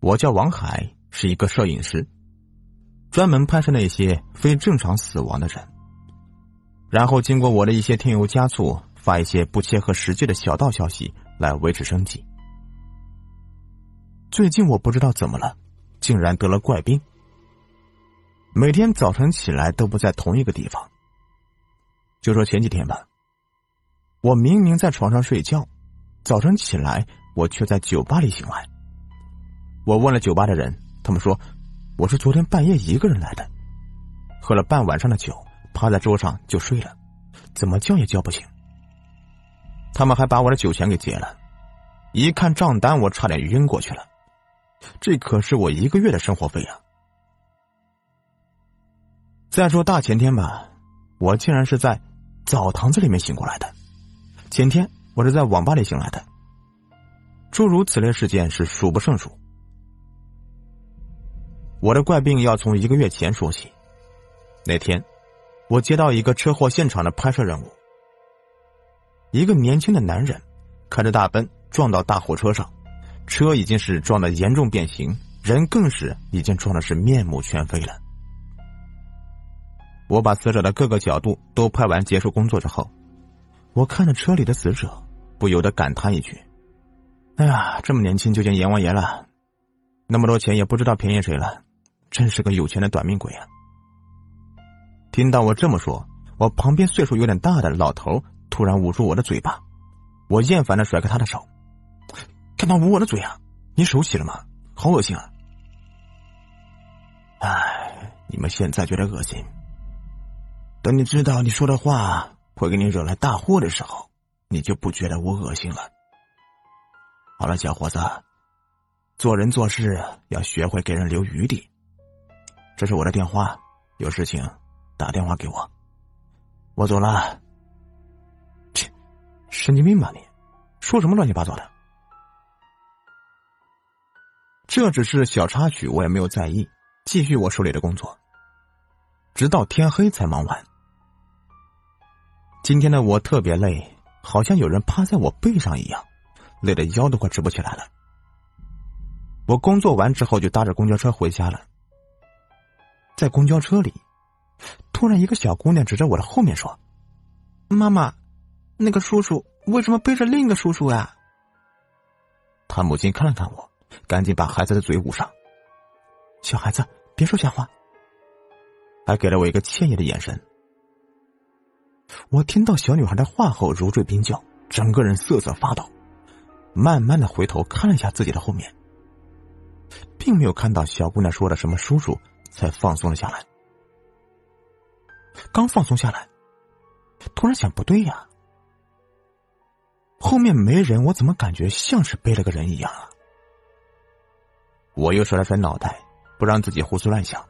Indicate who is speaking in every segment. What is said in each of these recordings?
Speaker 1: 我叫王海，是一个摄影师，专门拍摄那些非正常死亡的人，然后经过我的一些添油加醋，发一些不切合实际的小道消息来维持生计。最近我不知道怎么了，竟然得了怪病，每天早晨起来都不在同一个地方。就说前几天吧，我明明在床上睡觉，早晨起来我却在酒吧里醒来。我问了酒吧的人，他们说我是昨天半夜一个人来的，喝了半晚上的酒，趴在桌上就睡了，怎么叫也叫不醒。他们还把我的酒钱给结了，一看账单，我差点晕过去了。这可是我一个月的生活费啊！再说大前天吧，我竟然是在。澡堂子里面醒过来的，前天我是在网吧里醒来的。诸如此类事件是数不胜数。我的怪病要从一个月前说起。那天，我接到一个车祸现场的拍摄任务。一个年轻的男人开着大奔撞到大货车上，车已经是撞得严重变形，人更是已经撞的是面目全非了。我把死者的各个角度都拍完，结束工作之后，我看着车里的死者，不由得感叹一句：“哎呀，这么年轻就见阎王爷了，那么多钱也不知道便宜谁了，真是个有钱的短命鬼啊！”听到我这么说，我旁边岁数有点大的老头突然捂住我的嘴巴，我厌烦的甩开他的手：“干嘛捂我的嘴啊？你手洗了吗？好恶心啊！”哎，你们现在觉得恶心。等你知道你说的话会给你惹来大祸的时候，你就不觉得我恶心了。好了，小伙子，做人做事要学会给人留余地。这是我的电话，有事情打电话给我。我走了。切，神经病吧你？说什么乱七八糟的？这只是小插曲，我也没有在意，继续我手里的工作，直到天黑才忙完。今天的我特别累，好像有人趴在我背上一样，累得腰都快直不起来了。我工作完之后就搭着公交车回家了。在公交车里，突然一个小姑娘指着我的后面说：“妈妈，那个叔叔为什么背着另一个叔叔呀？”他母亲看了看我，赶紧把孩子的嘴捂上。小孩子别说瞎话，还给了我一个歉意的眼神。我听到小女孩的话后，如坠冰窖，整个人瑟瑟发抖。慢慢的回头看了一下自己的后面，并没有看到小姑娘说的什么叔叔，才放松了下来。刚放松下来，突然想不对呀，后面没人，我怎么感觉像是背了个人一样啊？我又甩了甩脑袋，不让自己胡思乱想，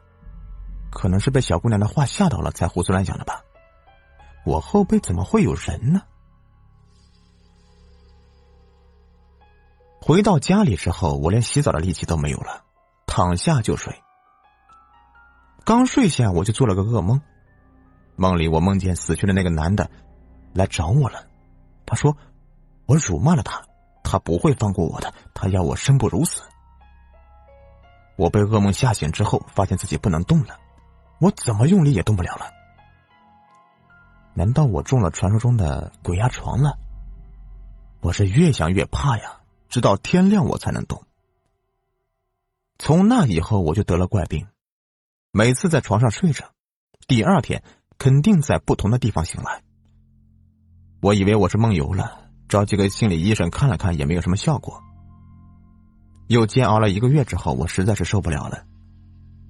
Speaker 1: 可能是被小姑娘的话吓到了，才胡思乱想的吧。我后背怎么会有人呢？回到家里之后，我连洗澡的力气都没有了，躺下就睡。刚睡下，我就做了个噩梦，梦里我梦见死去的那个男的来找我了。他说我辱骂了他，他不会放过我的，他要我生不如死。我被噩梦吓醒之后，发现自己不能动了，我怎么用力也动不了了。难道我中了传说中的鬼压床了？我是越想越怕呀，直到天亮我才能动。从那以后我就得了怪病，每次在床上睡着，第二天肯定在不同的地方醒来。我以为我是梦游了，找几个心理医生看了看也没有什么效果。又煎熬了一个月之后，我实在是受不了了。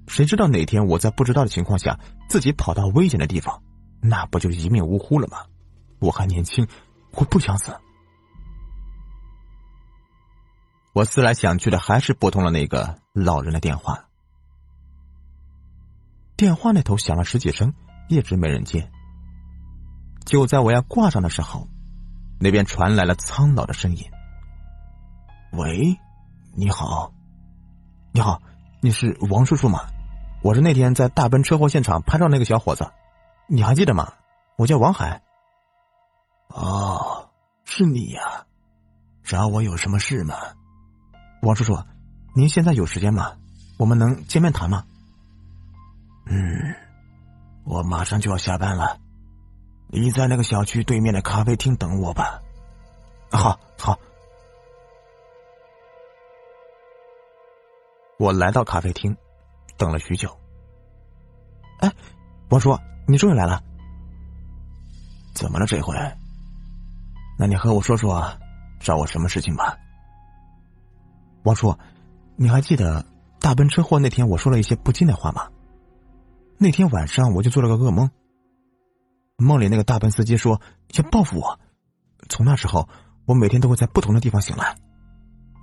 Speaker 1: 谁知道哪天我在不知道的情况下，自己跑到危险的地方。那不就一命呜呼了吗？我还年轻，我不想死。我思来想去的，还是拨通了那个老人的电话。电话那头响了十几声，一直没人接。就在我要挂上的时候，那边传来了苍老的声音：“喂，你好，你好，你是王叔叔吗？我是那天在大奔车祸现场拍照那个小伙子。”你还记得吗？我叫王海。哦，是你呀，找我有什么事吗？王叔叔，您现在有时间吗？我们能见面谈吗？
Speaker 2: 嗯，我马上就要下班了，你在那个小区对面的咖啡厅等我吧。
Speaker 1: 好，好。我来到咖啡厅，等了许久。哎，王叔，你终于来了。
Speaker 2: 怎么了这回？那你和我说说，找我什么事情吧？
Speaker 1: 王叔，你还记得大奔车祸那天我说了一些不敬的话吗？那天晚上我就做了个噩梦，梦里那个大奔司机说要报复我。从那时候，我每天都会在不同的地方醒来。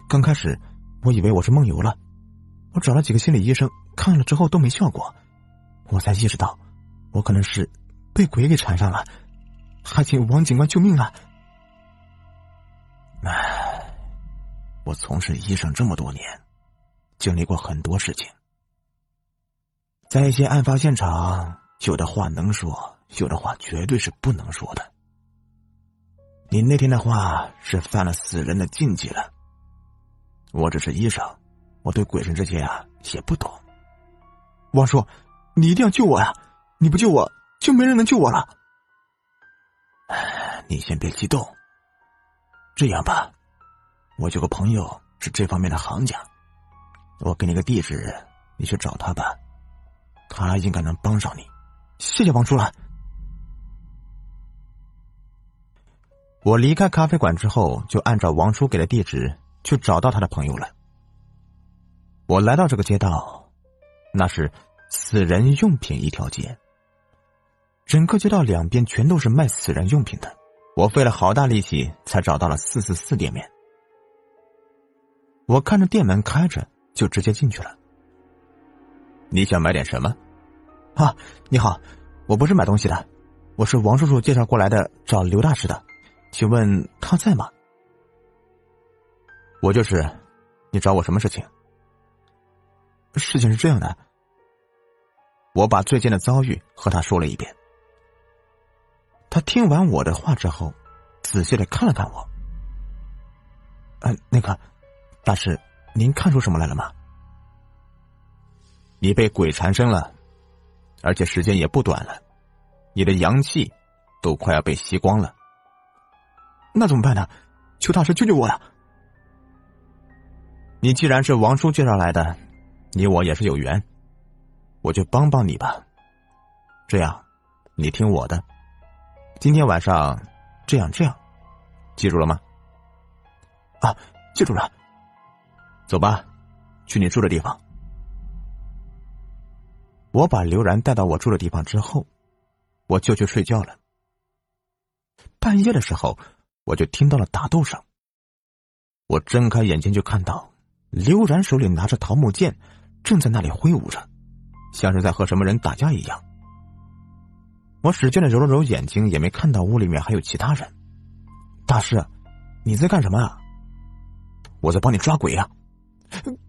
Speaker 1: 刚开始我以为我是梦游了，我找了几个心理医生看了之后都没效果，我才意识到我可能是被鬼给缠上了，还请王警官救命啊！
Speaker 2: 唉，我从事医生这么多年，经历过很多事情。在一些案发现场，有的话能说，有的话绝对是不能说的。你那天的话是犯了死人的禁忌了。我只是医生，我对鬼神这些啊也不懂。
Speaker 1: 王叔，你一定要救我呀！你不救我，就没人能救我了。
Speaker 2: 你先别激动。这样吧，我有个朋友是这方面的行家，我给你个地址，你去找他吧。他应该能帮上你，
Speaker 1: 谢谢王叔了。我离开咖啡馆之后，就按照王叔给的地址去找到他的朋友了。我来到这个街道，那是死人用品一条街，整个街道两边全都是卖死人用品的。我费了好大力气才找到了四四四店面。我看着店门开着，就直接进去了。你想买点什么？啊，你好，我不是买东西的，我是王叔叔介绍过来的，找刘大师的，请问他在吗？我就是，你找我什么事情？事情是这样的，我把最近的遭遇和他说了一遍。他听完我的话之后，仔细的看了看我。嗯，那个大师，您看出什么来了吗？你被鬼缠身了，而且时间也不短了，你的阳气都快要被吸光了。那怎么办呢？求大师救救我呀！你既然是王叔介绍来的，你我也是有缘，我就帮帮你吧。这样，你听我的，今天晚上这样这样，记住了吗？啊，记住了。走吧，去你住的地方。我把刘然带到我住的地方之后，我就去睡觉了。半夜的时候，我就听到了打斗声。我睁开眼睛就看到刘然手里拿着桃木剑，正在那里挥舞着，像是在和什么人打架一样。我使劲的揉了揉眼睛，也没看到屋里面还有其他人。大师，你在干什么啊？我在帮你抓鬼呀。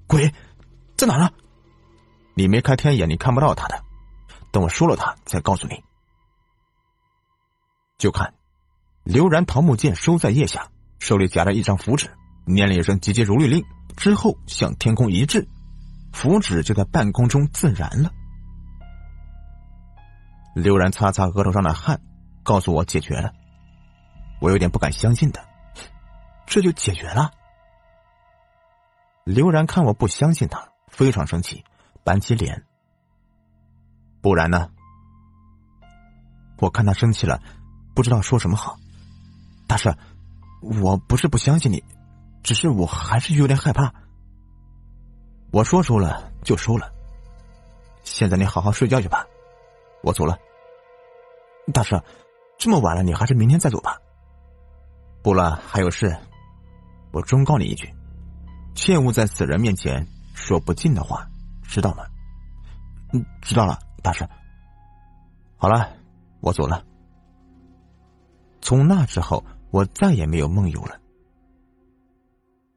Speaker 1: 鬼在哪呢？你没开天眼，你看不到他的。等我说了他，再告诉你。就看，刘然桃木剑收在腋下，手里夹着一张符纸，念了一声“急急如律令”，之后向天空一掷，符纸就在半空中自燃了。刘然擦擦额头上的汗，告诉我解决了。我有点不敢相信的，这就解决了。刘然看我不相信他，非常生气。板起脸，不然呢？我看他生气了，不知道说什么好。大师，我不是不相信你，只是我还是有点害怕。我说输了就输了，现在你好好睡觉去吧，我走了。大师，这么晚了，你还是明天再走吧。不了，还有事。我忠告你一句，切勿在死人面前说不敬的话。知道了？嗯，知道了，大师。好了，我走了。从那之后，我再也没有梦游了。